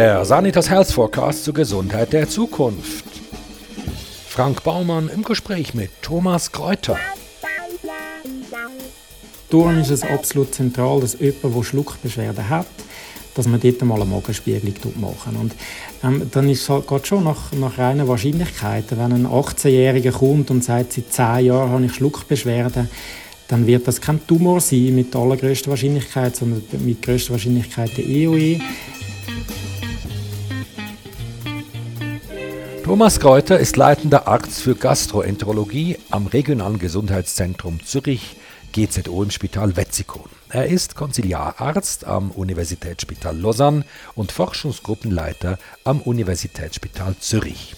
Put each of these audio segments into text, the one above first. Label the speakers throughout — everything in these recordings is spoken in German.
Speaker 1: Der Sanitas Health Forecast zur Gesundheit der Zukunft. Frank Baumann im Gespräch mit Thomas Kräuter.
Speaker 2: Darum ist es absolut zentral, dass jemand, der Schluckbeschwerden hat, dass man dort mal eine Magenspiegelung machen. Und ähm, dann ist es halt schon nach, nach reiner Wahrscheinlichkeit, wenn ein 18-Jähriger kommt und sagt, seit 10 Jahren habe ich Schluckbeschwerden, dann wird das kein Tumor sein mit allergrößter Wahrscheinlichkeit, sondern mit größter Wahrscheinlichkeit der EOE.
Speaker 1: Thomas Kräuter ist leitender Arzt für Gastroenterologie am Regionalen Gesundheitszentrum Zürich GZO im Spital Wetzikon. Er ist Konziliararzt am Universitätsspital Lausanne und Forschungsgruppenleiter am Universitätsspital Zürich.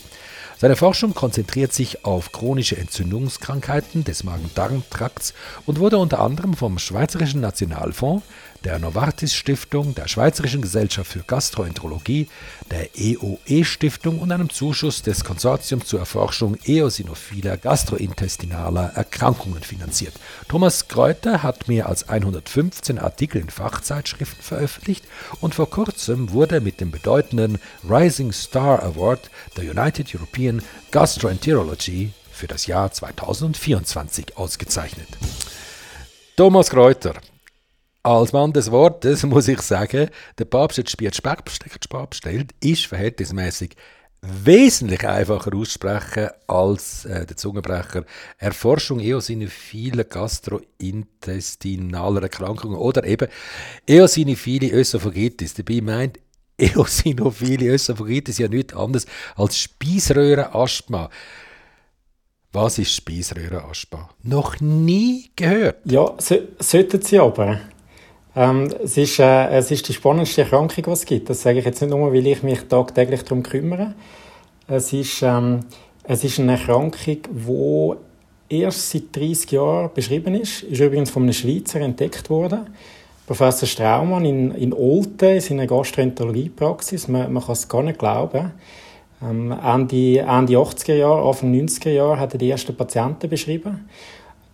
Speaker 1: Seine Forschung konzentriert sich auf chronische Entzündungskrankheiten des Magen-Darm-Trakts und wurde unter anderem vom Schweizerischen Nationalfonds, der Novartis Stiftung, der Schweizerischen Gesellschaft für Gastroenterologie, der EOE Stiftung und einem Zuschuss des Konsortiums zur Erforschung eosinophiler gastrointestinaler Erkrankungen finanziert. Thomas Kräuter hat mehr als 115 Artikel in Fachzeitschriften veröffentlicht und vor kurzem wurde mit dem bedeutenden Rising Star Award der United European Gastroenterology für das Jahr 2024 ausgezeichnet. Thomas Kräuter, als Mann des Wortes muss ich sagen, der Papst hat Spiel Speck bestellt, ist verhältnismäßig wesentlich einfacher aussprechen als äh, der Zungenbrecher Erforschung eosinophiler gastrointestinaler Erkrankungen oder eben eosinophile Ösophagitis. Dabei meint eosinophile Ösophagitis ja nichts anderes als Speiseröhrenasthma. Was ist Speiseröhrenasthma? Noch nie gehört.
Speaker 2: Ja, so, sollten Sie aber. Ähm, es, ist, äh, es ist die spannendste Erkrankung, die es gibt. Das sage ich jetzt nicht nur, weil ich mich tagtäglich darum kümmere. Es ist, ähm, es ist eine Erkrankung, die erst seit 30 Jahren beschrieben ist. Ist übrigens von einem Schweizer entdeckt worden. Professor Straumann in, in Olten, in seiner Gastroenterologiepraxis. Man, man kann es gar nicht glauben. Ähm, Ende, Ende 80er Jahre, Anfang 90er Jahre hat er die ersten Patienten beschrieben.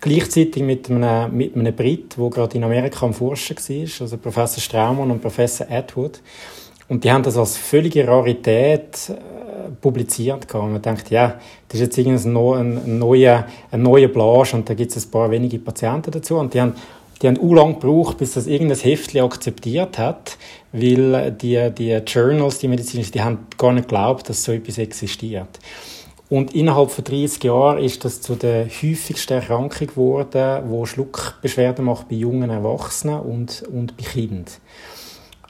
Speaker 2: Gleichzeitig mit einem, mit einem Brit, der gerade in Amerika am Forschen war, also Professor Straumann und Professor Atwood. Und die haben das als völlige Rarität äh, publiziert. Und man denkt, ja, das ist jetzt irgendein ein neuer, ein neuer Blage und da gibt es ein paar wenige Patienten dazu. Und die haben, die haben u lang gebraucht, bis das irgendein Heftchen akzeptiert hat, weil die, die Journals, die medizinischen, die haben gar nicht geglaubt, dass so etwas existiert. Und innerhalb von 30 Jahren ist das zu der häufigsten Erkrankung geworden, wo Schluckbeschwerden macht bei jungen Erwachsenen und, und bei Kindern.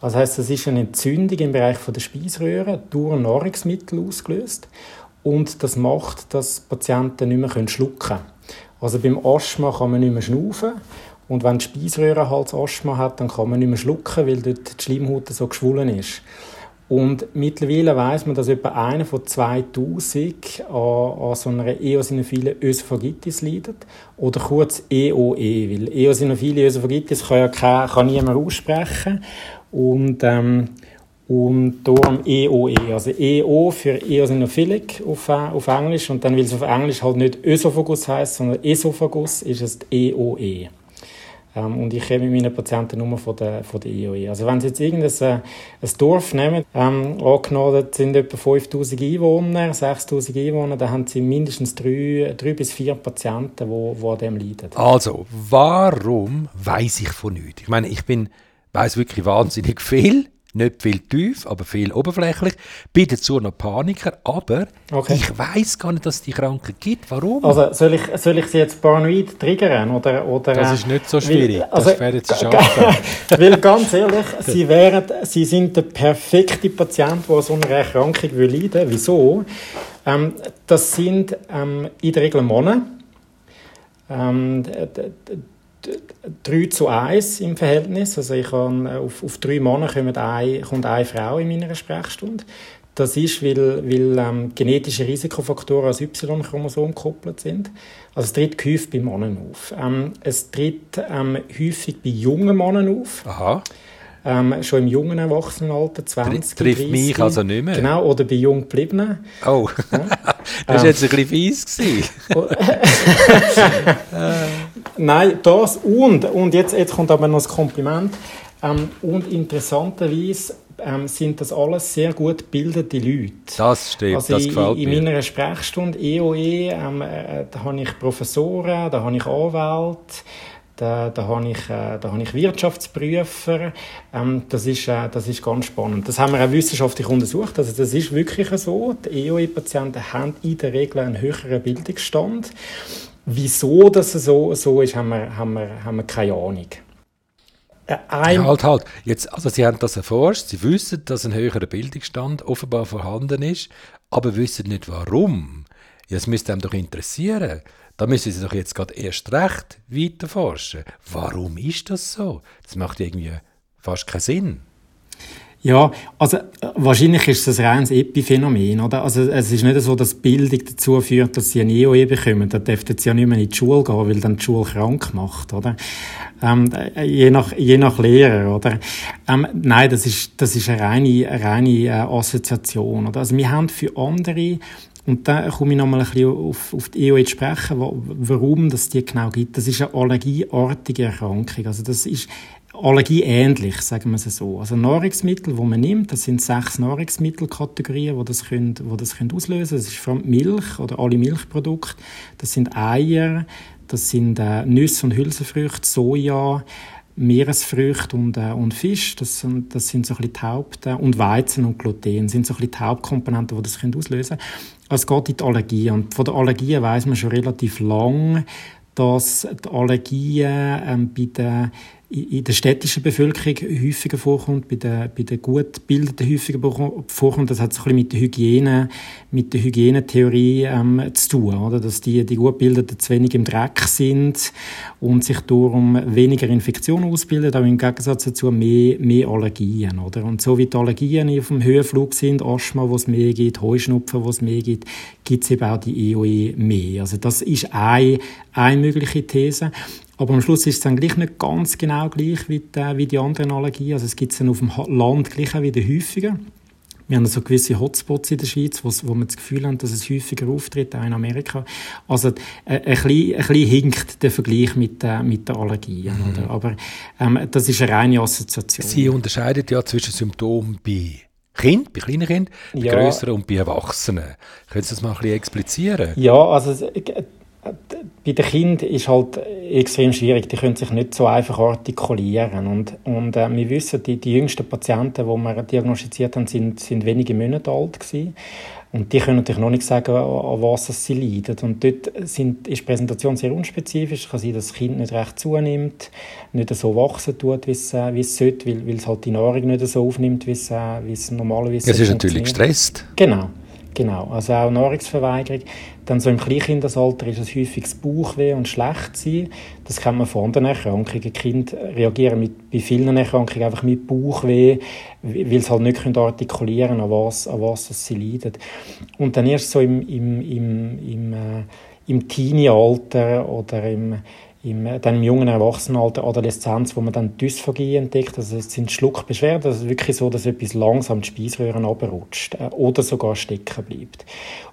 Speaker 2: Das heißt, es ist eine Entzündung im Bereich der Speiseröhre durch Nahrungsmittel ausgelöst und das macht, dass Patienten nicht mehr schlucken können. Also beim Asthma kann man nicht mehr schnaufen und wenn die Speiseröhre halt Asthma hat, dann kann man nicht mehr schlucken, weil dort die Schleimhaut so geschwollen ist. Und mittlerweile weiß man, dass etwa einer von 2000 an, an so einer eosinophilen Ösophagitis leidet. Oder kurz EOE, e, weil eosinophile Ösophagitis kann ja kein, kann niemand aussprechen. Und, ähm, und darum EOE, e. also EO für Eosinophilic auf, auf Englisch. Und dann, weil es auf Englisch halt nicht Ösophagus heißt, sondern Esophagus, ist es EOE. E. Ähm, und ich kenne mit meinen Patienten nur von der, von der IOE. Also wenn Sie jetzt irgendein äh, ein Dorf nehmen, ähm, angenommen, sind etwa 5000 Einwohner, 6000 Einwohner, dann haben Sie mindestens drei, drei bis vier Patienten, die, die an dem leiden.
Speaker 1: Also, warum weiß ich von nichts? Ich meine, ich bin, weiß wirklich wahnsinnig viel nicht viel tief, aber viel oberflächlich. Bin dazu noch Paniker, aber okay. ich weiß gar nicht, dass es die Krankheit gibt. Warum?
Speaker 2: Also soll ich, soll ich sie jetzt paranoid triggern? Oder, oder,
Speaker 1: das ist nicht so schwierig. Weil,
Speaker 2: also, das werden Sie schaffen. weil ganz ehrlich, sie, wären, sie sind der perfekte Patient, der so eine Erkrankung will leiden Wieso? Ähm, das sind ähm, in der Regel Männer. Ähm, 3 zu 1 im Verhältnis. Also ich habe, äh, auf, auf drei Männer kommt eine, kommt eine Frau in meiner Sprechstunde. Das ist, weil, weil ähm, genetische Risikofaktoren als Y-Chromosom gekoppelt sind. Also es tritt häufig bei Männern auf. Ähm, es tritt ähm, häufig bei jungen Männern auf.
Speaker 1: Aha
Speaker 2: ähm, schon im jungen Erwachsenenalter, 20,
Speaker 1: Trifft 30. mich also nicht mehr?
Speaker 2: Genau, oder bei jung gebliebenen.
Speaker 1: Oh, ja. das war jetzt ein bisschen fies.
Speaker 2: Nein, das und, und jetzt, jetzt kommt aber noch das Kompliment. Ähm, und interessanterweise ähm, sind das alles sehr gut gebildete Leute.
Speaker 1: Das stimmt,
Speaker 2: also
Speaker 1: das gefällt
Speaker 2: in, in meiner Sprechstunde EOE, ähm, äh, da habe ich Professoren, da habe ich Anwälte, da, da, habe ich, äh, da habe ich Wirtschaftsprüfer. Ähm, das, ist, äh, das ist ganz spannend. Das haben wir auch wissenschaftlich untersucht. Also das ist wirklich so. Die EOE-Patienten haben in der Regel einen höheren Bildungsstand. Wieso das so, so ist, haben wir, haben, wir, haben wir keine Ahnung.
Speaker 1: Äh, ein halt, halt. Jetzt, also Sie haben das erforscht, Sie wissen, dass ein höherer Bildungsstand offenbar vorhanden ist, aber wissen nicht warum. Das müsste einem doch interessieren. Da müssen Sie doch jetzt gerade erst recht weiter forschen. Warum ist das so? Das macht irgendwie fast keinen Sinn.
Speaker 2: Ja, also äh, wahrscheinlich ist es ein reines Epiphänomen, oder? Also es ist nicht so, dass Bildung dazu führt, dass sie eine EOE bekommen. Da dürften sie ja nicht mehr in die Schule gehen, weil dann die Schule krank macht, oder? Ähm, äh, je nach je nach Lehrer, oder? Ähm, nein, das ist das ist eine reine eine reine äh, Assoziation, oder? Also wir haben für andere und da komme ich nochmal ein bisschen auf, auf die EOE zu sprechen, warum das die genau gibt. Das ist eine allergieartige Erkrankung. Also das ist allergieähnlich, sagen wir es so. Also Nahrungsmittel, die man nimmt, das sind sechs Nahrungsmittelkategorien, die das, können, die das können auslösen können. Das ist vor allem Milch oder alle Milchprodukte. Das sind Eier, das sind äh, Nüsse und Hülsenfrüchte, Soja, Meeresfrüchte und, äh, und Fisch, das, sind, das sind so ein bisschen die Haupt- äh, und Weizen und Gluten sind so ein bisschen die Hauptkomponenten, die das können auslösen können. Es geht in die Allergien und von den Allergien weiß man schon relativ lang, dass die Allergien ähm, bei den in der städtischen Bevölkerung häufiger vorkommt, bei der, bei der gut gebildeten häufiger vorkommt. Das hat so ein bisschen mit der Hygiene, mit der Hygienetheorie ähm, zu tun, oder? Dass die, die gut gebildeten zu wenig im Dreck sind und sich darum weniger Infektionen ausbilden, aber im Gegensatz dazu mehr, mehr Allergien, oder? Und so wie die Allergien auf dem Höhenflug sind, Asthma, wo es mehr gibt, Heuschnupfen, wo es mehr gibt, gibt es eben auch die EOE mehr. Also das ist eine, eine mögliche These. Aber am Schluss ist es dann gleich nicht ganz genau gleich wie die, wie die anderen Allergien. Also es gibt es dann auf dem Land gleich auch wieder häufiger. Wir haben so gewisse Hotspots in der Schweiz, wo, wir das Gefühl haben, dass es häufiger auftritt, auch in Amerika. Also äh, ein, bisschen, ein bisschen hinkt der Vergleich mit, äh, mit den Allergien. Mhm. Oder? Aber ähm, das ist eine reine Assoziation.
Speaker 1: Sie unterscheiden ja zwischen Symptomen bei Kind, bei kleinen Kindern, bei ja. größeren und bei Erwachsenen. Können Sie das mal ein bisschen explizieren?
Speaker 2: Ja, also bei den Kindern ist halt extrem schwierig. Die können sich nicht so einfach artikulieren. Und, und äh, wir wissen, die, die jüngsten Patienten, die wir diagnostiziert haben, sind, sind wenige Monate alt gewesen. Und die können natürlich noch nicht sagen, an was sie leiden. Und dort sind, ist die Präsentation sehr unspezifisch. Es kann sein, dass das Kind nicht recht zunimmt, nicht so wachsen tut, wie es, äh, wie es sollte, weil, weil es halt die Nahrung nicht so aufnimmt, wie es, äh, wie es normalerweise
Speaker 1: Es ist natürlich gestresst.
Speaker 2: Genau. Genau, also auch Nahrungsverweigerung. Dann so im Kleinkindesalter ist es häufig das Bauchweh und Schlechtsein. Das kennt man von anderen Erkrankungen. Kinder reagieren mit, bei vielen Erkrankungen einfach mit Bauchweh, weil sie halt nicht artikulieren können, an was, an was sie leiden. Und dann erst so im, im, im, im, äh, im Teenie-Alter oder im im, dann im jungen Erwachsenenalter, Adoleszenz, wo man dann Dysphagie entdeckt. Also es sind Schluckbeschwerden. Das ist wirklich so, dass etwas langsam die Speiseröhren abrutscht äh, oder sogar stecken bleibt.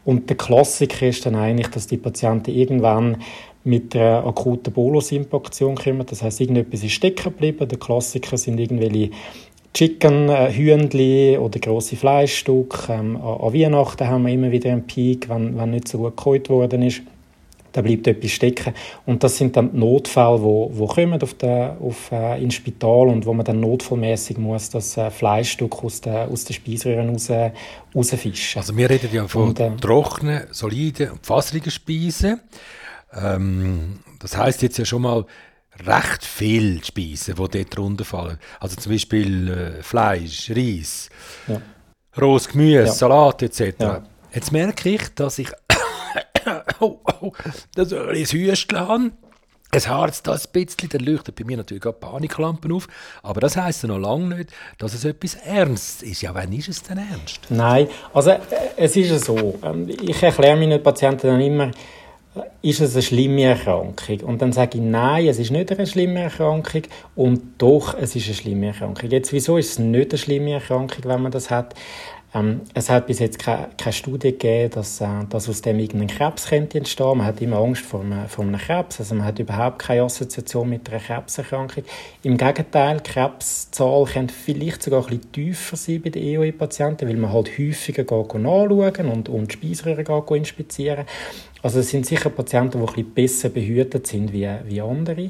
Speaker 2: Und der Klassiker ist dann eigentlich, dass die Patienten irgendwann mit einer akuten Bolus-Impaktion kommen. Das heißt, irgendetwas ist stecken geblieben. Der Klassiker sind irgendwelche Chicken, äh, Hühnli oder grosse Fleischstücke. Ähm, an Weihnachten haben wir immer wieder einen Peak, wenn, wenn nicht so gut geholt worden ist da bleibt etwas stecken. Und das sind dann die Notfälle, wo, wo kommen auf der, auf, äh, ins Spital und wo man dann notfallmäßig muss das äh, Fleischstück aus der, aus den Speiseröhren raus, rausfischen.
Speaker 1: Also wir reden ja von und, äh, trockenen, soliden und fassrigen Speisen. Ähm, das heißt jetzt ja schon mal recht viel Speisen, die dort runterfallen. Also zum Beispiel äh, Fleisch, Reis, ja. rohes Gemüse, ja. Salat etc. Ja. Jetzt merke ich, dass ich oh, oh, das soll ich Hüstchen haben. Es harzt das ein bisschen, dann leuchtet bei mir natürlich gerade Paniklampen auf. Aber das heisst ja noch lange nicht, dass es etwas Ernstes ist. Ja, wann ist es denn ernst?
Speaker 2: Nein, also äh, es ist ja so. Ähm, ich erkläre meinen Patienten dann immer, ist es eine schlimme Erkrankung? Und dann sage ich, nein, es ist nicht eine schlimme Erkrankung und doch, es ist eine schlimme Erkrankung. Jetzt, wieso ist es nicht eine schlimme Erkrankung, wenn man das hat? Ähm, es hat bis jetzt keine, keine Studie gegeben, dass, äh, dass aus dem irgendein Krebs könnte entstehen. Man hat immer Angst vor einem, vor einem Krebs, also man hat überhaupt keine Assoziation mit einer Krebserkrankung. Im Gegenteil, die Krebszahl könnte vielleicht sogar ein bisschen tiefer sein bei den EOE-Patienten, weil man halt häufiger nachschauen und, und die Speiseröhre inspizieren. Also es sind sicher Patienten, die ein bisschen besser behütet sind wie, wie andere.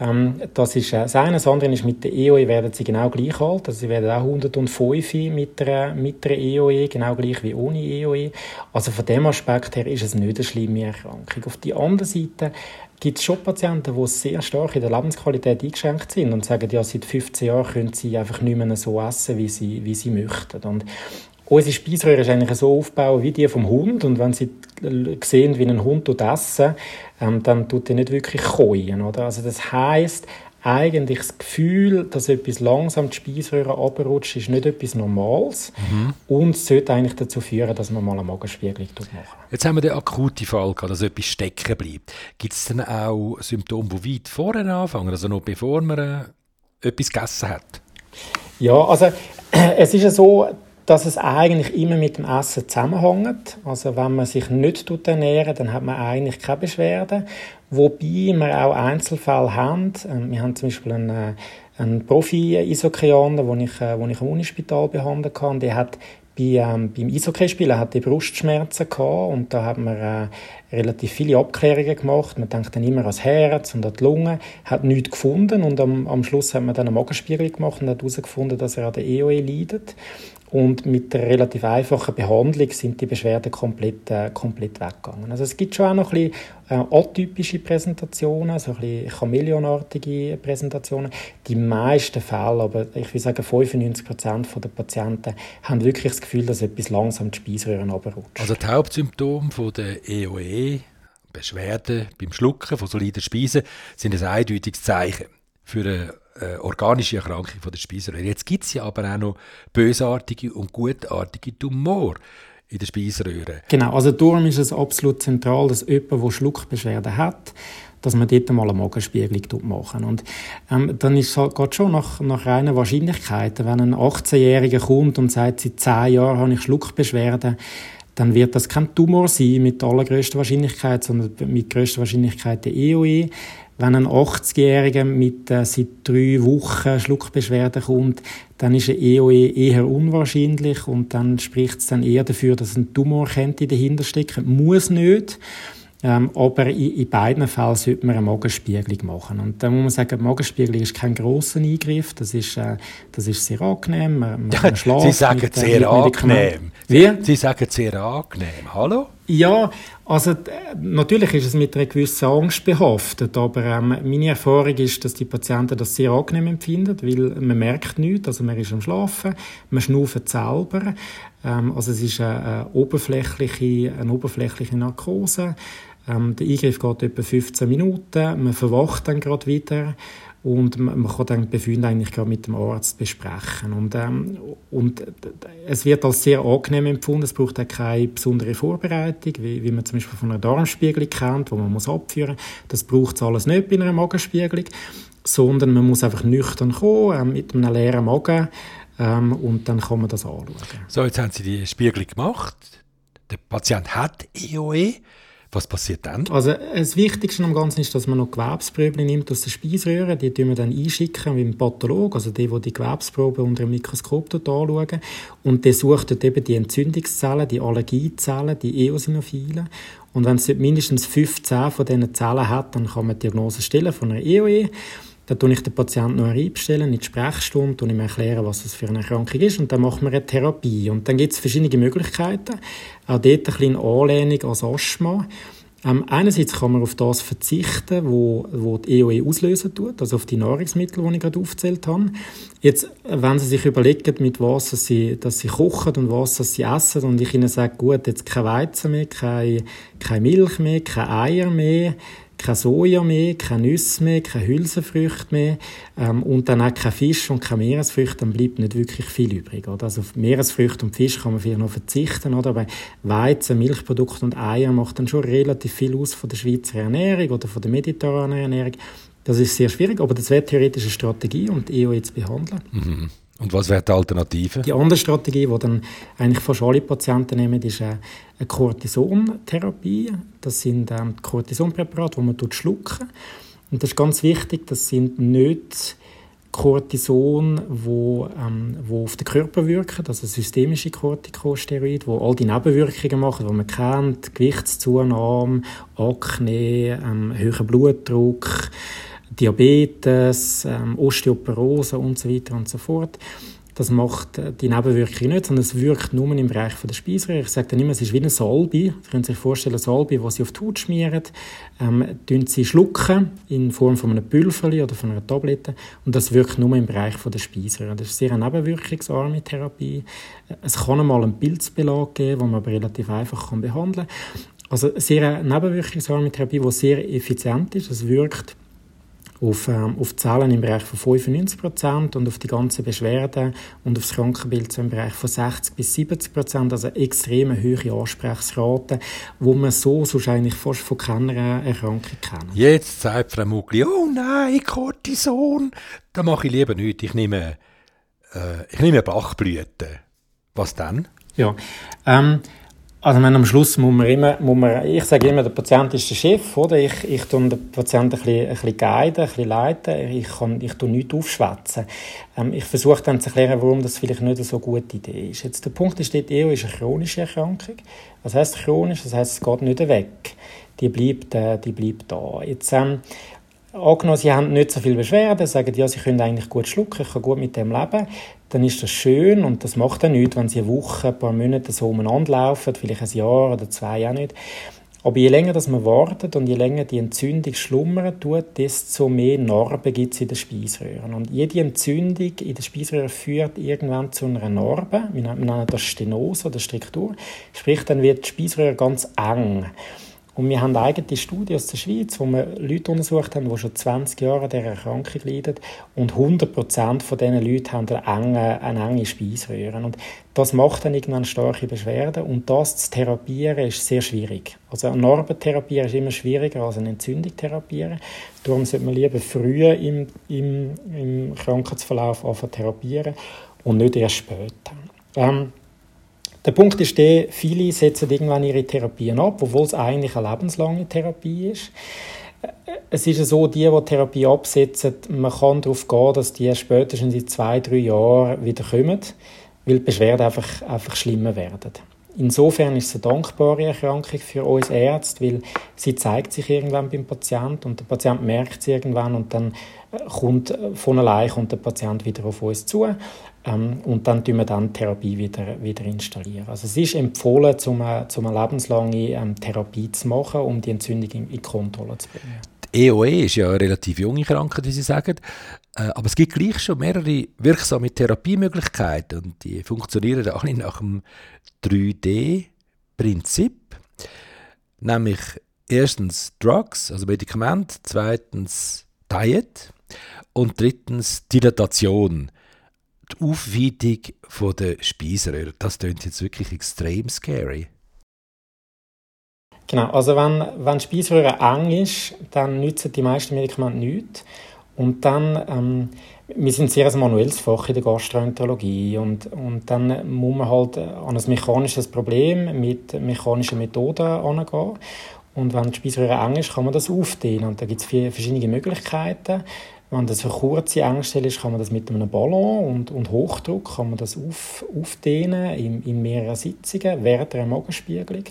Speaker 2: Ähm, das ist äh, das eine. Das andere ist, mit der EOE werden sie genau gleich alt. Also sie werden auch 105 mit der, mit der EOE, genau gleich wie ohne EOE. Also von dem Aspekt her ist es nicht eine schlimme Erkrankung. Auf der anderen Seite gibt es schon Patienten, die sehr stark in der Lebensqualität eingeschränkt sind und sagen, ja, seit 15 Jahren können sie einfach nicht mehr so essen, wie sie, wie sie möchten. Und unsere Speiseröhre ist eigentlich so aufgebaut wie die vom Hund und wenn sie sehen, wie ein Hund essen ähm, dann tut er nicht wirklich keuen, oder? Also das heißt eigentlich das Gefühl, dass etwas langsam die Speiseröhre abrutscht, ist nicht etwas Normales mhm. und sollte eigentlich dazu führen, dass man mal eine Magenspiegelung machen.
Speaker 1: Jetzt haben wir den akuten Fall gehabt, dass etwas stecken bleibt. Gibt es dann auch Symptome, die weit vorher anfangen, also noch bevor man äh, etwas gegessen hat?
Speaker 2: Ja, also es ist ja so, dass es eigentlich immer mit dem Essen zusammenhängt. Also wenn man sich nicht ernährt, dann hat man eigentlich keine Beschwerden. Wobei wir auch Einzelfälle haben. Ähm, wir haben zum Beispiel einen, äh, einen Profi-Isokreaner, den ich, äh, den ich im Unispital behandelt habe. Der hat bei, ähm, beim Eishockeyspielen hat die Brustschmerzen gehabt und da haben wir äh, relativ viele Abklärungen gemacht. Man denkt dann immer ans Herz und an die Lunge, hat nichts gefunden und am, am Schluss hat man dann eine Magenspiegel gemacht und hat herausgefunden, dass er an der EOE leidet. Und mit der relativ einfachen Behandlung sind die Beschwerden komplett, äh, komplett weggegangen. Also es gibt schon auch noch ein bisschen äh, atypische Präsentationen, so ein bisschen chameleonartige Präsentationen. Die meisten Fälle, aber ich würde sagen 95 Prozent der Patienten, haben wirklich das Gefühl, dass etwas langsam die Speiseröhren runterrutscht.
Speaker 1: Also die Hauptsymptome von der EOE, Beschwerden beim Schlucken von soliden Speisen, sind ein eindeutiges Zeichen für eine äh, organische Erkrankung von der Speiseröhre. Jetzt gibt es ja aber auch noch bösartige und gutartige Tumore in der Speiseröhre.
Speaker 2: Genau, also darum ist es absolut zentral, dass jemand, der Schluckbeschwerden hat, dass man dort mal eine Magenspiegelung machen Und ähm, dann ist es halt gerade schon nach, nach reiner Wahrscheinlichkeit, wenn ein 18-Jähriger kommt und sagt, seit 10 Jahren habe ich Schluckbeschwerden, dann wird das kein Tumor sein mit allergrößter Wahrscheinlichkeit, sondern mit größter Wahrscheinlichkeit der EOE. Wenn ein 80-Jähriger mit äh, seit drei Wochen Schluckbeschwerden kommt, dann ist eine EOE eher unwahrscheinlich und dann spricht es dann eher dafür, dass ein Tumor dahinter stecken Muss nicht. Ähm, aber in, in, beiden Fällen sollte man eine Magenspiegelung machen. Und da muss man sagen, Magenspiegelung ist kein grosser Eingriff, das ist, äh, das ist sehr angenehm. Man,
Speaker 1: man schläft Sie sagen mit, sehr angenehm. Wie? Sie sagen sehr angenehm. Hallo?
Speaker 2: Ja, also natürlich ist es mit einer gewissen Angst behaftet, aber ähm, meine Erfahrung ist, dass die Patienten das sehr angenehm empfinden, weil man merkt nichts, also man ist am Schlafen, man schnauft selber, ähm, also es ist eine, eine, oberflächliche, eine oberflächliche Narkose, ähm, der Eingriff geht etwa 15 Minuten, man verwacht dann gerade wieder und man, kann dann die Befunde eigentlich gerade mit dem Arzt besprechen. Und, ähm, und es wird als sehr angenehm empfunden, es braucht auch keine besondere Vorbereitung, wie, wie man zum Beispiel von einer Darmspiegelung kennt, wo man muss abführen muss. Das braucht es alles nicht bei einer Magenspiegelung, sondern man muss einfach nüchtern kommen, äh, mit einem leeren Magen ähm, und dann kann man das anschauen.
Speaker 1: So, jetzt haben Sie die Spiegelung gemacht. Der Patient hat EOE. Was passiert dann?
Speaker 2: Also das Wichtigste am Ganzen ist, dass man noch Gewebsproben nimmt aus der Speiseröhre. Die tun wir dann einschicken wie ein Pathologe, also der, der die Gewebsprobe unter dem Mikroskop anschauen. Und der sucht dort eben die Entzündungszellen, die Allergiezellen, die Eosinophilen. Und wenn es mindestens 15 von diesen Zellen hat, dann kann man die Diagnose stellen von einer EOE. Dann tue ich den Patienten noch einstellen in die Sprechstunde und ihm erklären, was das für eine Erkrankung ist. Und dann machen wir eine Therapie. Und dann gibt es verschiedene Möglichkeiten. Auch dort eine kleine Anlehnung als Asthma. Ähm, einerseits kann man auf das verzichten, wo, wo die EOE auslösen tut, also auf die Nahrungsmittel, die ich gerade aufgezählt habe. Jetzt, wenn Sie sich überlegen, mit was Sie, dass Sie kochen und was Sie essen, und ich Ihnen sage, gut, jetzt kein Weizen mehr, keine, keine Milch mehr, keine Eier mehr, kein Soja mehr, keine Nüsse mehr, keine Hülsenfrüchte mehr ähm, und dann auch kein Fisch und keine Meeresfrüchte, dann bleibt nicht wirklich viel übrig. Oder? Also auf Meeresfrüchte und Fisch kann man vielleicht noch verzichten, oder? aber Weizen, Milchprodukte und Eier macht dann schon relativ viel aus von der Schweizer Ernährung oder von der mediterranen Ernährung. Das ist sehr schwierig, aber das wäre theoretisch eine Strategie, um die EO jetzt behandeln.
Speaker 1: Mhm. Und was wäre die Alternative?
Speaker 2: Die andere Strategie, die dann eigentlich fast alle Patienten nehmen, ist eine Cortisontherapie. Das sind ähm, Cortisonpräparate, die man schlucken Und das ist ganz wichtig, das sind nicht Cortison, wo, ähm, wo auf den Körper wirken, also systemische Corticosteroide, wo all die Nebenwirkungen machen, die man kennt, Gewichtszunahme, Akne, ähm, höherer Blutdruck, Diabetes, ähm, Osteoporose und so weiter und so fort. Das macht äh, die Nebenwirkungen nicht, sondern es wirkt nur im Bereich der Speiseröhre. Ich sage dann immer, es ist wie eine Salbe. Sie können sich vorstellen, eine Salbe, die Sie auf die Haut schmieren, ähm, sie schlucken in Form von einem Pülverli oder von einer Tablette und das wirkt nur im Bereich der Speiseröhre. Das ist sehr eine nebenwirkungsarme Therapie. Es kann einmal einen Pilzbelag geben, den man aber relativ einfach behandeln kann. Also sehr eine nebenwirkungsarme Therapie, die sehr effizient ist. Es wirkt auf, ähm, auf Zahlen im Bereich von 95 Prozent und auf die ganzen Beschwerden und aufs Krankenbild so im Bereich von 60 bis 70 Prozent, also extrem hohe Ansprechungsraten, wo man so wahrscheinlich fast von keiner Erkrankung kennt.
Speaker 1: Jetzt sagt Frau Mugli, oh nein, Cortison, da mache ich lieber nichts, ich nehme, äh, ich nehme Bachblüten. Was dann?
Speaker 2: Ja, ähm, also meine, am Schluss muss man immer, muss man, ich sage immer, der Patient ist der Chef, oder? Ich, ich tue den Patienten ein bisschen, ein bisschen guiden, ein bisschen leiten. Ich kann, ich tue nichts aufschwätzen. Ähm, ich versuche dann zu erklären, warum das vielleicht nicht eine so gute Idee ist. Jetzt, der Punkt ist, die EO ist eine chronische Erkrankung. Was heisst chronisch? Das heisst, es geht nicht weg. Die bleibt, äh, die bleibt da. Jetzt, ähm, angenommen, sie haben nicht so viel Beschwerden, sagen, ja, sie können eigentlich gut schlucken, ich kann gut mit dem leben, dann ist das schön und das macht dann nichts, wenn sie eine Woche, ein paar Monate so umeinander laufen, vielleicht ein Jahr oder zwei auch nicht. Aber je länger das man wartet und je länger die Entzündung schlummern tut, desto mehr Narben gibt es in den Speiseröhren. Und jede Entzündung in den Speiseröhren führt irgendwann zu einer Narbe. Wir nennen das Stenose oder Struktur. Sprich, dann wird die Speiseröhre ganz eng. Und wir haben eigene Studien aus der Schweiz, wo wir Leute untersucht haben, die schon 20 Jahre an dieser Erkrankung leiden. Und 100% von diesen Leuten haben eine enge, eine enge Speiseröhre. Und das macht dann irgendwann starke Beschwerden. Und das zu therapieren ist sehr schwierig. Also eine Narbentherapie ist immer schwieriger als eine Entzündung therapieren. Darum sollte man lieber früher im, im, im Krankheitsverlauf anfangen therapieren und nicht erst später. Ähm, der Punkt ist der, viele setzen irgendwann ihre Therapien ab, obwohl es eigentlich eine lebenslange Therapie ist. Es ist so, die, die Therapie absetzen, man kann darauf gehen, dass die spätestens in zwei, drei Jahren wieder kommen, weil die Beschwerden einfach, einfach schlimmer werden. Insofern ist es eine dankbare Erkrankung für uns Ärzte, weil sie zeigt sich irgendwann beim Patienten und der Patient merkt sie irgendwann und dann kommt von allein kommt der Patient wieder auf uns zu ähm, und dann tun wir dann die Therapie wieder, wieder installieren. Also es ist empfohlen, zum, zum eine lebenslange ähm, Therapie zu machen, um die Entzündung in, in Kontrolle zu bringen.
Speaker 1: EOE e ist ja eine relativ junge Krankheit, wie Sie sagen, äh, aber es gibt gleich schon mehrere wirksame Therapiemöglichkeiten und die funktionieren alle nach dem 3D-Prinzip, nämlich erstens Drugs, also Medikamente, zweitens Diet und drittens Dilatation die Aufweitung der Speiseröhre. Das klingt jetzt wirklich extrem scary.
Speaker 2: Genau, also wenn, wenn die Speiseröhre eng ist, dann nützen die meisten Medikamente nichts. Und dann, ähm, wir sind sehr ein manuelles Fach in der Gastroenterologie und, und dann muss man halt an ein mechanisches Problem mit mechanischen Methoden angehen. Und wenn die Speiseröhre eng ist, kann man das aufdehnen. Und da gibt es verschiedene Möglichkeiten. Wenn das eine kurze Engstelle ist, kann man das mit einem Ballon und, und Hochdruck kann man das auf, aufdehnen in, in mehreren Sitzungen während einer Magenspiegelung.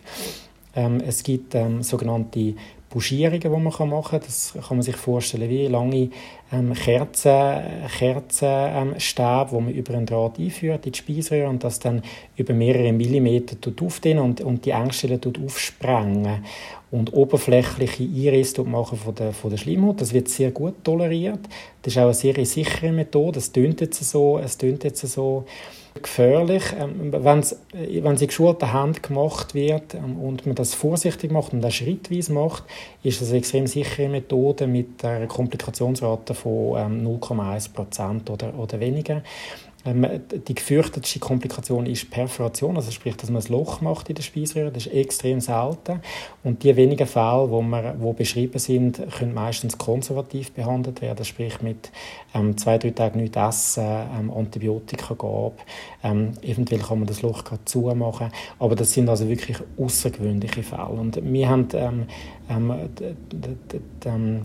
Speaker 2: Ähm, es gibt ähm, sogenannte Buschierungen, die man machen kann. Das kann man sich vorstellen wie lange ähm, Kerzen, Kerzenstäbe, ähm, die man über einen Draht einführt in die Speiseröhre und das dann über mehrere Millimeter aufdehnen und, und die Engstelle aufsprengen und oberflächliche Einrisse machen von der, von der Schleimhaut. Das wird sehr gut toleriert. Das ist auch eine sehr sichere Methode. Es tönt jetzt so, es tönt jetzt so gefährlich. Ähm, wenn es in geschulter Hand gemacht wird ähm, und man das vorsichtig macht und das schrittweise macht, ist das eine extrem sichere Methode mit einer Komplikationsrate von ähm, 0,1 Prozent oder, oder weniger. Ähm, die gefürchtetste Komplikation ist Perforation, also sprich, dass man ein Loch macht in der Speiseröhre. Das ist extrem selten. Und die wenigen Fälle, die wir, wo beschrieben sind, können meistens konservativ behandelt werden, sprich mit ähm, zwei, drei Tagen nichts essen, ähm, Antibiotika geben. Ähm, eventuell kann man das Loch gerade zumachen. Aber das sind also wirklich außergewöhnliche Fälle. Und wir haben ähm, ähm,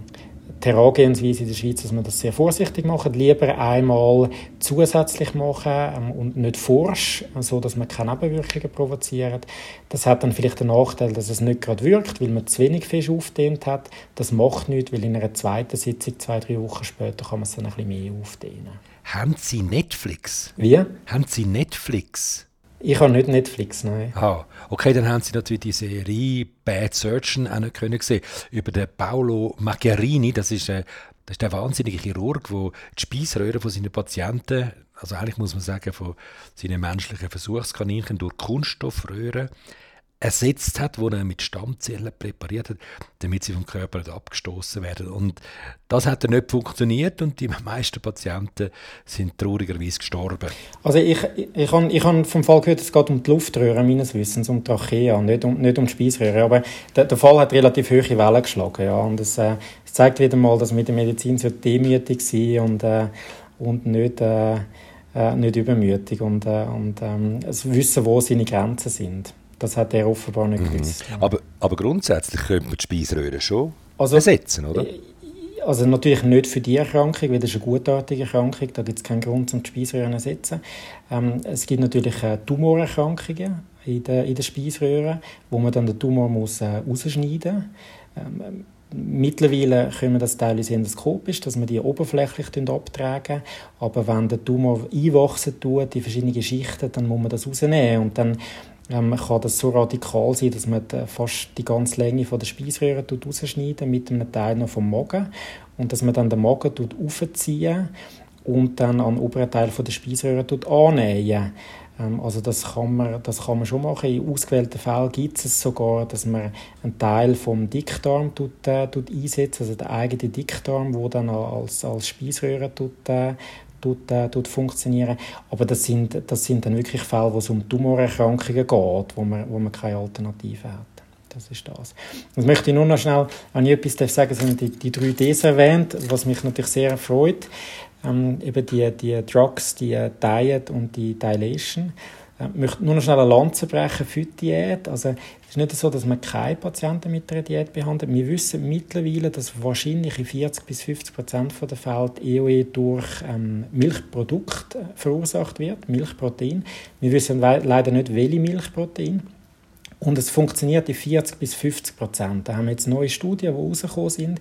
Speaker 2: die Herangehensweise in der Schweiz, dass man das sehr vorsichtig macht, lieber einmal zusätzlich machen ähm, und nicht forsch, so dass man keine Nebenwirkungen provoziert. Das hat dann vielleicht den Nachteil, dass es nicht gerade wirkt, weil man zu wenig Fisch aufdehnt hat. Das macht nichts, weil in einer zweiten Sitzung, zwei, drei Wochen später, kann man es dann ein bisschen mehr aufdehnen.
Speaker 1: Haben Sie Netflix?
Speaker 2: Wie?
Speaker 1: Haben Sie Netflix?
Speaker 2: Ich habe nicht Netflix, nein.
Speaker 1: Ah, okay, dann haben Sie natürlich die Serie Bad Surgeon auch nicht können sehen über den Paolo Macchiarini. Das ist, äh, das ist der wahnsinnige Chirurg, der die Speiseröhre von seinen Patienten, also eigentlich muss man sagen, von seinen menschlichen Versuchskaninchen durch Kunststoffröhren ersetzt hat, wo er mit Stammzellen präpariert hat, damit sie vom Körper nicht abgestoßen werden. Und das hat dann nicht funktioniert und die meisten Patienten sind traurigerweise gestorben.
Speaker 2: Also ich, ich, habe ich hab vom Fall gehört, es geht um die Luftröhre meines Wissens, um Trachea, nicht um, nicht um die Speiseröhre. Aber der, der Fall hat relativ hohe Wellen geschlagen. Ja. Und es, äh, zeigt wieder mal, dass mit der Medizin so demütig sind und, äh, und nicht... Äh, äh, nicht übermütig und, äh, und ähm, wissen, wo seine Grenzen sind. Das hat er offenbar nicht mhm. gewusst.
Speaker 1: Aber, aber grundsätzlich könnte man die Speiseröhre schon also, ersetzen, oder? Äh,
Speaker 2: also natürlich nicht für die Erkrankung, weil das ist eine gutartige Erkrankung, da gibt es keinen Grund, um die Speiseröhre zu ersetzen. Ähm, es gibt natürlich äh, Tumorerkrankungen in der, in der Speiseröhre, wo man dann den Tumor muss, äh, rausschneiden muss. Ähm, Mittlerweile können wir das teilweise endoskopisch, dass wir die oberflächlich abtragen. Aber wenn der Tumor einwachsen tut, die verschiedenen Schichten, dann muss man das rausnehmen. Und dann ähm, kann das so radikal sein, dass man fast die ganze Länge von der Speiseröhre rausschneiden mit einem Teil noch vom Magen und dass man dann den Magen aufziehen und dann an den oberen Teil von der Speiseröhre annähen. Ähm, also das kann, man, das kann man schon machen. In ausgewählten Fällen gibt es sogar, dass man einen Teil vom Dickdarm tut, äh, tut einsetzt, also den eigenen Dickdarm, der dann als, als Speiseröhre tut, äh, tut, äh, tut funktionieren. Aber das sind, das sind dann wirklich Fälle, wo es um Tumorerkrankungen geht, wo man, wo man keine Alternative hat. Das ist das. Jetzt möchte ich nur noch schnell, wenn etwas sagen sind die, die drei Ds erwähnt, was mich natürlich sehr freut. Ähm, eben die, die Drugs, die Diet und die Dilation. Ich möchte nur noch schnell eine Lanze brechen für die Diät. Also, es ist nicht so, dass man keine Patienten mit einer Diät behandelt. Wir wissen mittlerweile, dass wahrscheinlich in 40 bis 50 Prozent der Fälle die EOE durch ähm, Milchprodukte verursacht wird, Milchprotein. Wir wissen leider nicht, welche Milchprotein. Und es funktioniert in 40 bis 50 Prozent. Da haben wir jetzt neue Studien, die rausgekommen sind.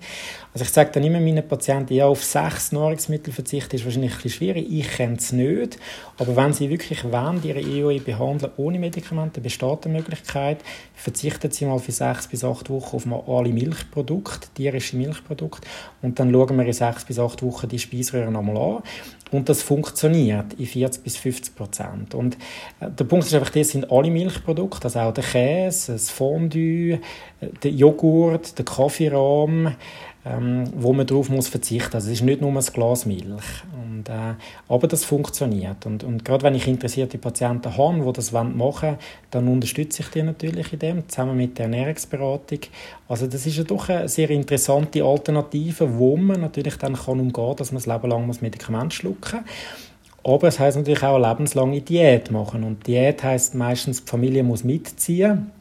Speaker 2: Also ich sage dann immer meinen Patienten, ja, auf sechs Nahrungsmittel verzichten ist wahrscheinlich ein bisschen schwierig. Ich kenne es nicht. Aber wenn sie wirklich wollen, ihre EOE behandeln ohne Medikamente, besteht eine Möglichkeit, verzichten sie mal für sechs bis acht Wochen auf mal alle Milchprodukte, tierische Milchprodukte. Und dann schauen wir in sechs bis acht Wochen die Speiseröhre nochmal an. Und das funktioniert in 40 bis 50 Prozent. Und äh, der Punkt ist einfach, das sind alle Milchprodukte, also auch der Käse, das Fondue, äh, der Joghurt, der Kaffeerahm, ähm, wo man darauf muss verzichten. Also es ist nicht nur ein Glas Milch. Und, äh, aber das funktioniert. Und, und gerade wenn ich interessierte Patienten habe, die das machen wollen, dann unterstütze ich die natürlich in dem, zusammen mit der Ernährungsberatung. Also das ist ja doch eine sehr interessante Alternative, wo man natürlich dann kann umgehen kann, dass man das Leben lang Medikament schlucken muss. Aber es heißt natürlich auch eine lebenslange Diät machen. Und Diät heißt meistens, die Familie muss mitziehen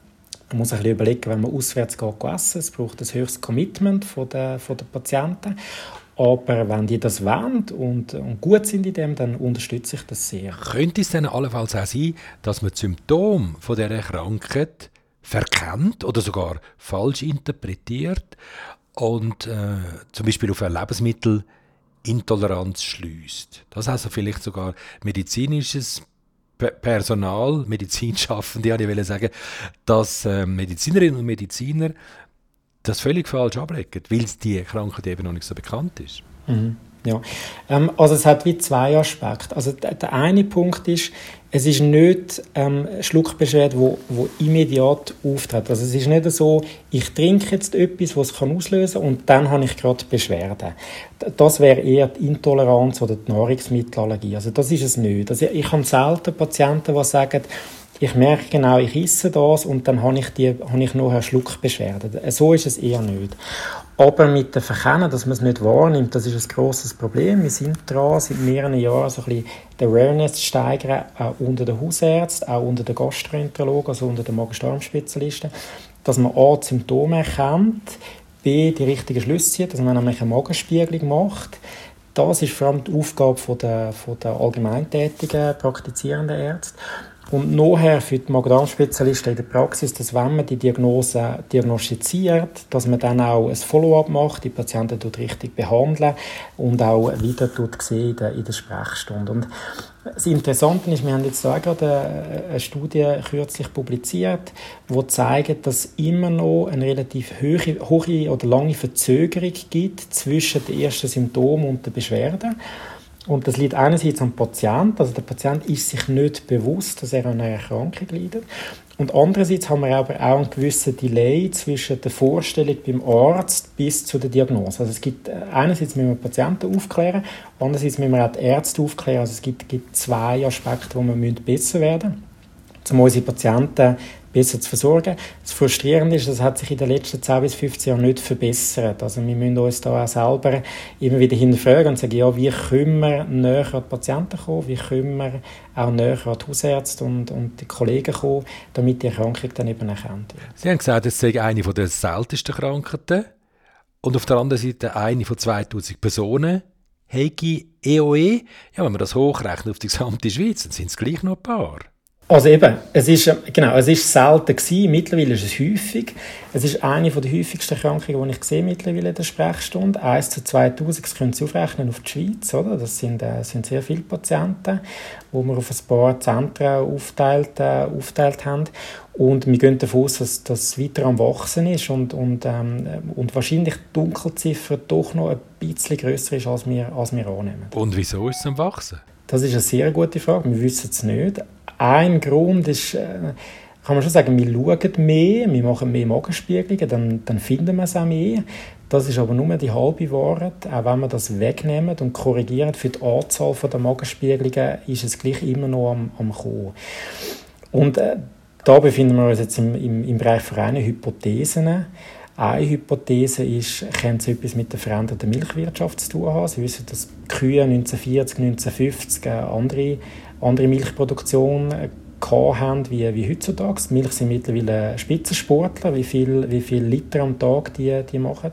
Speaker 2: man muss bisschen überlegen, wenn man auswärts geht, essen, es braucht ein höchstes Commitment von der, von der Patienten. Aber wenn die das wollen und, und, gut sind in dem, dann unterstütze ich das sehr.
Speaker 1: Könnte es dann allenfalls auch sein, dass man die Symptome von dieser Krankheit verkennt oder sogar falsch interpretiert und äh, zum Beispiel auf ein Lebensmittelintoleranz schließt? Das also vielleicht sogar medizinisches Personal, Medizinschaffende, ich will sagen, dass äh, Medizinerinnen und Mediziner das völlig falsch ablegen, weil die Krankheit eben noch nicht so bekannt ist.
Speaker 2: Mhm. Ja, ähm, also es hat wie zwei Aspekte. Also der, eine Punkt ist, es ist nicht ähm, Schluckbeschwerde, wo, wo immediat auftritt. Also es ist nicht so, ich trinke jetzt etwas, was kann auslösen und dann habe ich gerade Beschwerden. Das wäre eher die Intoleranz oder die Nahrungsmittelallergie. Also das ist es nicht. Also ich habe selten Patienten, die sagen, ich merke genau, ich esse das und dann habe ich, die, habe ich noch eine Schluckbeschwerde. So ist es eher nicht. Aber mit dem Verkennen, dass man es nicht wahrnimmt, das ist ein grosses Problem. Wir sind dran, seit mehreren Jahren so ein bisschen die Awareness zu steigern, auch unter den Hausärzten, auch unter den Gastroenterologen, also unter den Magen-Darm-Spezialisten, dass man A, Symptome erkennt, B, die richtigen Schlüsse zieht, dass man nämlich eine Magenspiegelung macht. Das ist vor allem die Aufgabe der, der allgemeintätigen, praktizierenden Ärzte. Und nachher für die Magen-Darm-Spezialisten in der Praxis, dass wenn man die Diagnose diagnostiziert, dass man dann auch ein Follow-up macht, die Patienten dort richtig behandeln und auch wieder dort sehen in der, Sprechstunde. Und das Interessante ist, wir haben jetzt auch gerade eine Studie kürzlich publiziert, die zeigt, dass immer noch eine relativ hohe, hohe oder lange Verzögerung gibt zwischen den ersten Symptomen und den Beschwerden. Und das liegt einerseits am Patient, also der Patient ist sich nicht bewusst, dass er an einer Erkrankung leidet. Und andererseits haben wir aber auch einen gewissen Delay zwischen der Vorstellung beim Arzt bis zu der Diagnose. Also es gibt äh, einerseits müssen wir Patienten aufklären, andererseits müssen wir auch die Ärzte aufklären. Also es gibt, gibt zwei Aspekte, wo wir besser werden müssen. Zum unsere Patienten besser zu versorgen. Das Frustrierende ist, das hat sich in den letzten 10 bis 15 Jahren nicht verbessert. Also wir müssen uns da auch selber immer wieder hinterfragen und sagen, ja, wie können wir näher an die Patienten kommen, wie können wir auch näher an die Hausärzte und, und die Kollegen kommen, damit die Erkrankung dann eben erkannt wird.
Speaker 1: Sie haben gesagt, es sei eine der seltensten Krankheiten und auf der anderen Seite eine von 2000 Personen. Hegi EOE, e. ja, wenn man das hochrechnet auf die gesamte Schweiz, dann sind es gleich noch ein paar.
Speaker 2: Also eben, es ist, genau, es ist selten gewesen, mittlerweile ist es häufig. Es ist eine der häufigsten Erkrankungen, die ich sehe mittlerweile in der Sprechstunde. 1 zu 2000, das können Sie aufrechnen auf die Schweiz, oder? Das sind, äh, sind sehr viele Patienten, wo wir auf ein paar Zentren aufteilt, äh, aufteilt haben. Und wir gehen davon aus, dass das weiter am Wachsen ist und, und, ähm, und wahrscheinlich die Dunkelziffer doch noch ein bisschen grösser ist, als wir, als wir annehmen.
Speaker 1: Und wieso ist es am Wachsen?
Speaker 2: Das ist eine sehr gute Frage. Wir wissen es nicht. Ein Grund ist, äh, kann man schon sagen, wir schauen mehr, wir machen mehr Magenspiegelungen, dann, dann finden wir es auch mehr. Das ist aber nur die halbe Wahrheit. Auch wenn wir das wegnehmen und korrigieren für die Anzahl der Magenspiegelungen, ist es gleich immer noch am, am Kommen. Und äh, da befinden wir uns jetzt im, im, im Bereich von reinen Hypothesen. Eine Hypothese ist, könnte es etwas mit der veränderten Milchwirtschaft zu tun haben. Sie wissen, dass Kühe 1940, 1950 eine andere, andere Milchproduktion haben wie, wie heutzutage. Die Milch sind mittlerweile Spitzensportler, wie viel, wie viel Liter am Tag die, die machen.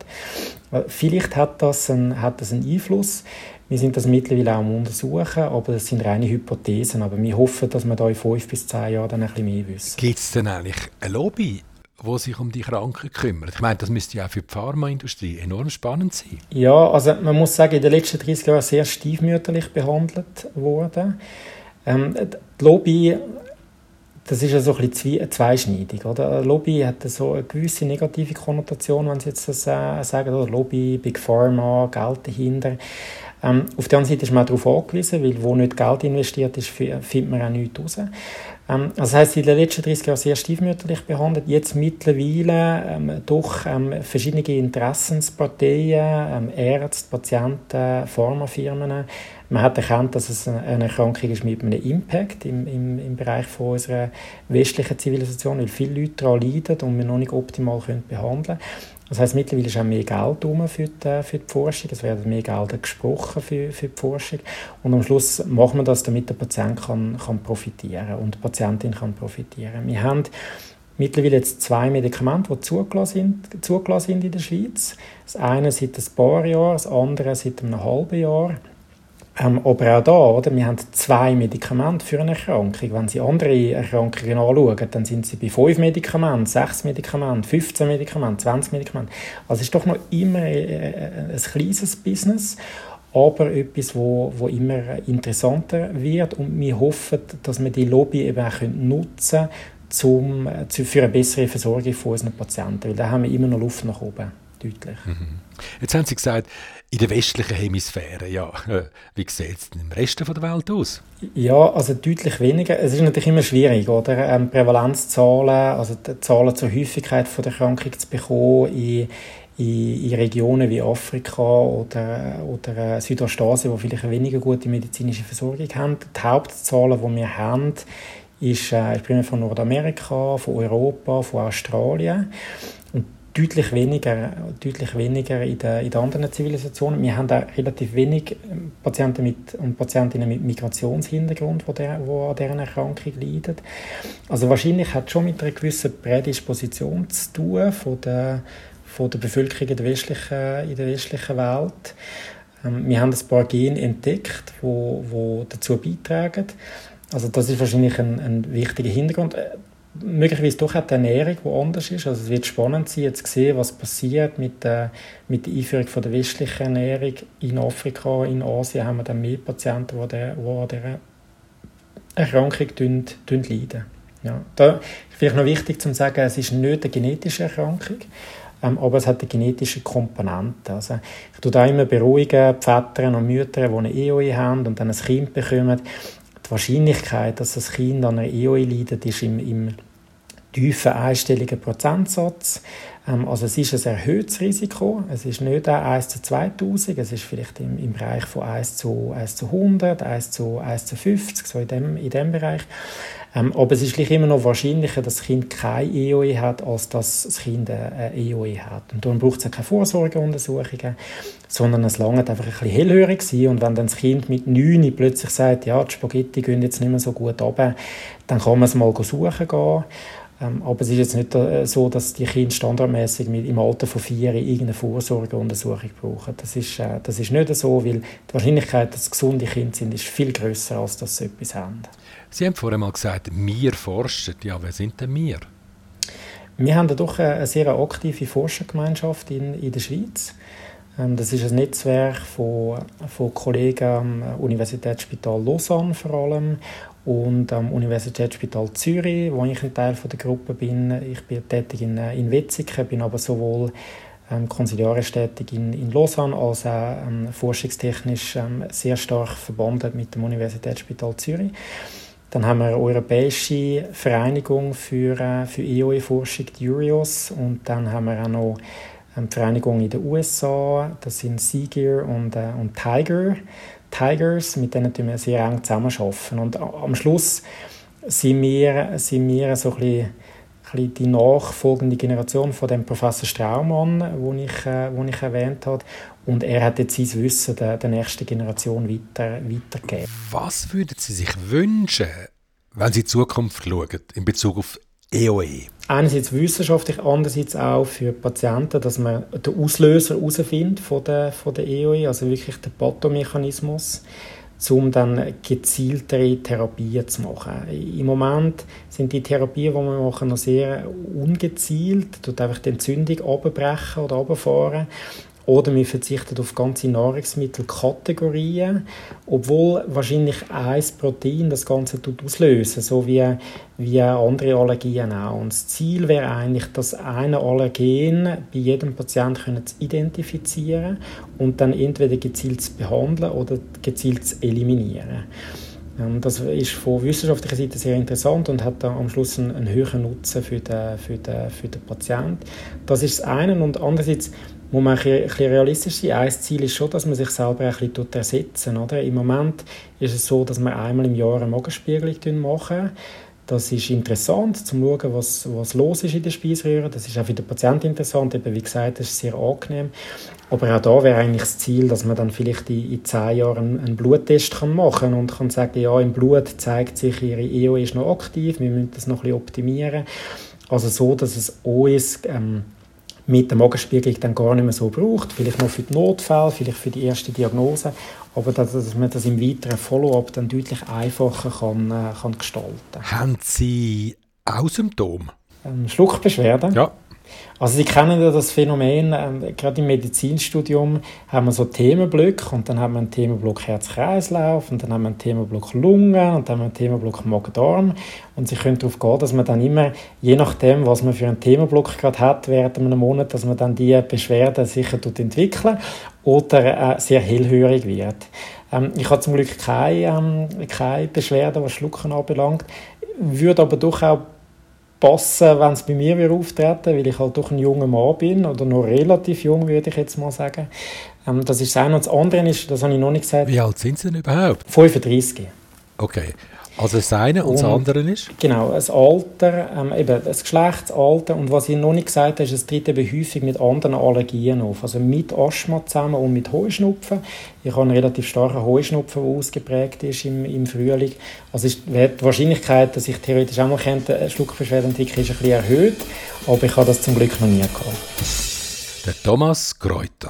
Speaker 2: Vielleicht hat das, einen, hat das einen Einfluss. Wir sind das mittlerweile auch am Untersuchen, aber das sind reine Hypothesen. Aber wir hoffen, dass wir da in fünf bis zehn Jahren dann ein bisschen mehr wissen.
Speaker 1: Gibt es denn eigentlich ein Lobby wo sich um die Kranken kümmert. Ich meine, das müsste ja auch für die Pharmaindustrie enorm spannend sein.
Speaker 2: Ja, also man muss sagen, in den letzten 30 Jahren sehr stiefmütterlich behandelt worden. Ähm, die Lobby, das ist ja so ein bisschen zweischneidig. Oder? Lobby hat so eine gewisse negative Konnotation, wenn Sie jetzt das äh, sagen, oder? Lobby, Big Pharma, Geld dahinter. Ähm, auf der anderen Seite ist man auch darauf angewiesen, weil wo nicht Geld investiert ist, findet man auch nichts raus. Ähm, das heißt, in den letzten 30 Jahren sehr stiefmütterlich behandelt. Jetzt mittlerweile ähm, durch ähm, verschiedene Interessensparteien, ähm, Ärzte, Patienten, Pharmafirmen. Man hat erkannt, dass es eine Erkrankung ist mit einem Impact im, im, im Bereich von unserer westlichen Zivilisation, weil viele Leute daran leiden und wir noch nicht optimal können behandeln können. Das heißt, mittlerweile ist auch mehr Geld für die, für die Forschung. Es werden mehr Gelder gesprochen für, für die Forschung. Und am Schluss machen wir das, damit der Patient kann, kann profitieren und die Patientin kann profitieren. Wir haben mittlerweile jetzt zwei Medikamente, die zugelassen sind, zugelassen sind in der Schweiz. Das eine seit ein paar Jahren, das andere seit einem halben Jahr. Ähm, aber auch da, oder, wir haben zwei Medikamente für eine Erkrankung. Wenn Sie andere Erkrankungen anschauen, dann sind Sie bei fünf Medikamenten, sechs Medikamenten, 15 Medikamenten, 20 Medikamenten. Also es ist doch noch immer äh, äh, ein kleines Business, aber etwas, wo, wo immer interessanter wird und wir hoffen, dass wir die Lobby eben auch nutzen können, zum, für eine bessere Versorgung von unseren Patienten, weil da haben wir immer noch Luft nach oben. Deutlich.
Speaker 1: Mhm. Jetzt haben Sie gesagt, in der westlichen Hemisphäre, ja, äh, wie sieht es im Rest der Welt aus?
Speaker 2: Ja, also deutlich weniger. Es ist natürlich immer schwierig, oder? Ähm, Prävalenzzahlen, also die Zahlen zur Häufigkeit von der Krankheit zu bekommen in, in, in Regionen wie Afrika oder, oder äh, Südostasien, wo vielleicht eine weniger gute medizinische Versorgung haben. Die Hauptzahlen, die wir haben, ist, äh, ist primär von Nordamerika, von Europa, von Australien deutlich weniger, deutlich weniger in, den, in den anderen Zivilisationen. Wir haben auch relativ wenig ähm, Patienten mit, und Patientinnen mit Migrationshintergrund, die, der, die an dieser Erkrankung leiden. Also wahrscheinlich hat es schon mit einer gewissen Prädisposition zu tun von der, von der Bevölkerung in der westlichen, in der westlichen Welt. Ähm, wir haben ein paar Gene entdeckt, die wo, wo dazu beitragen. Also das ist wahrscheinlich ein, ein wichtiger Hintergrund. Äh, möglicherweise doch auch die Ernährung, die anders ist. Also es wird spannend sein, jetzt zu sehen, was passiert mit der, mit der Einführung von der westlichen Ernährung in Afrika, in Asien haben wir dann mehr Patienten, die, der, die an dieser Erkrankung leiden. Ja. Da vielleicht noch wichtig zu sagen, es ist nicht eine genetische Erkrankung, ähm, aber es hat eine genetische Komponente. Also ich tue da immer beruhigen, die Väter und Mütter, die eine EOE haben und dann ein Kind bekommen, die Wahrscheinlichkeit, dass das Kind an einer EOE leidet, ist im, im tiefen einstelligen Prozentsatz. Ähm, also es ist ein erhöhtes Risiko. Es ist nicht 1 zu 2000, es ist vielleicht im, im Bereich von 1 zu, 1 zu 100, 1 zu, 1 zu 50, so in dem, in dem Bereich. Ähm, aber es ist gleich immer noch wahrscheinlicher, dass das Kind keine EOE hat, als dass das Kind eine EOE hat. Und darum braucht es keine Vorsorgeuntersuchungen, sondern es langt einfach ein bisschen hellhörig sein. Und wenn dann das Kind mit 9 plötzlich sagt, ja, die Spaghetti gehen jetzt nicht mehr so gut runter, dann kann man es mal suchen gehen. Ähm, aber es ist jetzt nicht äh, so, dass die Kinder standardmäßig im Alter von vier irgendeine Vorsorgeuntersuchung brauchen. Das ist, äh, das ist nicht so, weil die Wahrscheinlichkeit, dass gesunde Kinder sind, ist viel größer, als dass sie etwas haben.
Speaker 1: Sie haben vorhin mal gesagt, wir forschen. Ja, wer sind denn wir?
Speaker 2: Wir haben doch eine sehr aktive Forschergemeinschaft in, in der Schweiz. Ähm, das ist ein Netzwerk von, von Kollegen am Universitätsspital Lausanne vor allem und am Universitätsspital Zürich, wo ich ein Teil von der Gruppe bin. Ich bin tätig in, in Wetzikon, bin aber sowohl ähm, konsiliarisch tätig in, in Lausanne als auch ähm, forschungstechnisch ähm, sehr stark verbunden mit dem Universitätsspital Zürich. Dann haben wir eine europäische Vereinigung für, äh, für EOE-Forschung, die URIOS, und dann haben wir auch noch ähm, die Vereinigung in den USA, das sind Seagear und, äh, und Tiger. Tigers, mit denen wir sehr eng zusammenarbeiten. Und am Schluss sind wir, sind wir so ein bisschen die nachfolgende Generation von dem Professor Straumann, den ich, äh, wo ich erwähnt habe. Und er hat jetzt sein Wissen der, der nächsten Generation weiter, weitergegeben.
Speaker 1: Was würden Sie sich wünschen, wenn Sie in die Zukunft schauen, in Bezug auf EOE?
Speaker 2: Einerseits wissenschaftlich, andererseits auch für Patienten, dass man den Auslöser herausfindet von der, von der EOE, also wirklich den Pathomechanismus, um dann gezieltere Therapien zu machen. Im Moment sind die Therapien, die wir machen, noch sehr ungezielt, tut einfach die Entzündung abbrechen oder abfahren oder wir verzichten auf ganze Nahrungsmittelkategorien, obwohl wahrscheinlich ein Protein das Ganze tut auslösen, so wie, wie andere Allergien auch. Und das Ziel wäre eigentlich, das eine Allergen bei jedem Patienten zu identifizieren und dann entweder gezielt zu behandeln oder gezielt zu eliminieren. Ähm, das ist von wissenschaftlicher Seite sehr interessant und hat dann am Schluss einen, einen höheren Nutzen für den, für, den, für den Patienten. Das ist das eine. Und andererseits muss man ein bisschen realistisch sein. Ein Ziel ist schon, dass man sich selber ein bisschen ersetzen oder? Im Moment ist es so, dass wir einmal im Jahr eine Magenspiegelung machen. Das ist interessant, um zu schauen, was, was los ist in der Speiseröhre. Das ist auch für den Patienten interessant. Eben, wie gesagt, das ist sehr angenehm. Aber auch da wäre eigentlich das Ziel, dass man dann vielleicht in, in zehn Jahren einen, Bluttest kann machen kann und kann sagen, ja, im Blut zeigt sich, ihre EO ist noch aktiv, wir müssen das noch ein bisschen optimieren. Also so, dass es OS ähm, mit der Magenspiegelung dann gar nicht mehr so braucht. Vielleicht noch für die Notfälle, vielleicht für die erste Diagnose, aber dass, dass man das im weiteren Follow-up dann deutlich einfacher kann, äh, kann gestalten
Speaker 1: Haben Sie auch Symptome?
Speaker 2: Ähm, Schluckbeschwerden?
Speaker 1: Ja.
Speaker 2: Also Sie kennen ja das Phänomen, ähm, gerade im Medizinstudium haben wir so Themenblöcke und dann haben wir einen Themenblock Herz-Kreislauf und dann haben wir einen Themenblock Lunge und dann haben wir einen Themenblock Magen-Darm und Sie können darauf gehen, dass man dann immer, je nachdem, was man für einen Themenblock gerade hat während einem Monat, dass man dann die Beschwerden sicher entwickeln oder äh, sehr hellhörig wird. Ähm, ich habe zum Glück keine, ähm, keine Beschwerden, was Schlucken anbelangt, würde aber doch auch passen, wenn es bei mir wieder auftreten, weil ich halt doch ein junger Mann bin oder noch relativ jung, würde ich jetzt mal sagen. Ähm, das ist das eine. Und das andere ist, das habe ich noch nicht gesagt.
Speaker 1: Wie alt sind Sie denn überhaupt?
Speaker 2: 35.
Speaker 1: Okay. Also das eine und, und das andere ist?
Speaker 2: Genau, das Alter, ähm, eben das Geschlechtsalter und was ich noch nicht gesagt habe, ist, es tritt eben häufig mit anderen Allergien auf, also mit Asthma zusammen und mit Heuschnupfen. Ich habe einen relativ starken Heuschnupfen, der ausgeprägt ist im, im Frühling. Also ist die Wahrscheinlichkeit, dass ich theoretisch auch mal könnte, Schluckbeschwerden entwickeln, ist ein bisschen erhöht, aber ich habe das zum Glück noch nie gehabt.
Speaker 1: Der Thomas Kräuter.